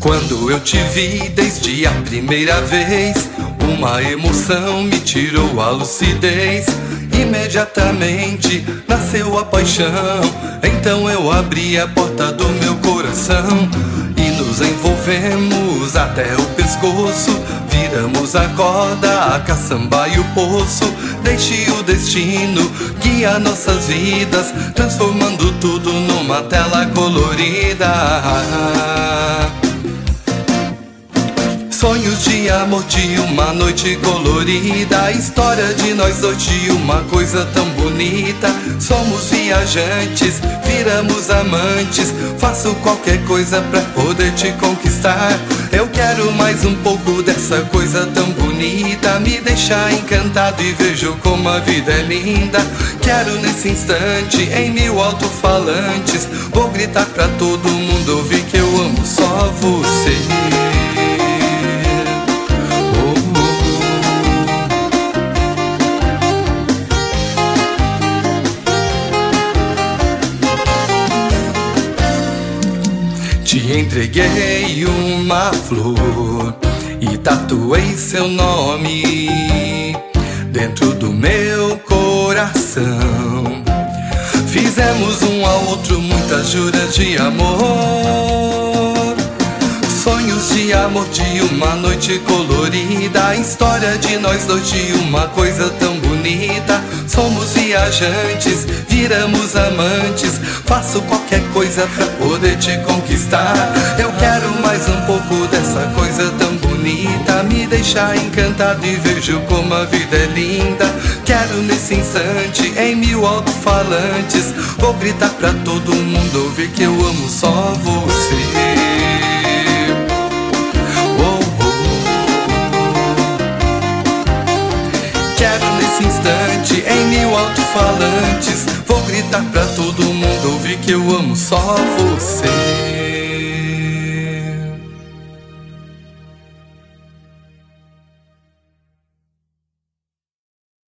Quando eu te vi desde a primeira vez, uma emoção me tirou a lucidez. Imediatamente nasceu a paixão. Então eu abri a porta do meu coração e nos envolvemos até o pescoço. Viramos a corda, a caçamba e o poço. Deixe o destino guiar nossas vidas, transformando tudo numa tela colorida. Sonhos de amor de uma noite colorida História de nós dois de uma coisa tão bonita. Somos viajantes, viramos amantes Faço qualquer coisa pra poder te conquistar. Eu quero mais um pouco dessa coisa tão bonita Me deixar encantado e vejo como a vida é linda. Quero nesse instante, em mil alto-falantes Vou gritar pra todo mundo ouvir que eu amo só você Te entreguei uma flor e tatuei seu nome dentro do meu coração. Fizemos um ao outro muitas juras de amor. Amor de uma noite colorida. História de nós dois de uma coisa tão bonita. Somos viajantes, viramos amantes. Faço qualquer coisa pra poder te conquistar. Eu quero mais um pouco dessa coisa tão bonita. Me deixar encantado e vejo como a vida é linda. Quero nesse instante, em mil alto-falantes. Vou gritar pra todo mundo ouvir que eu amo só você. Alto-falantes, vou gritar pra todo mundo ouvir que eu amo só você.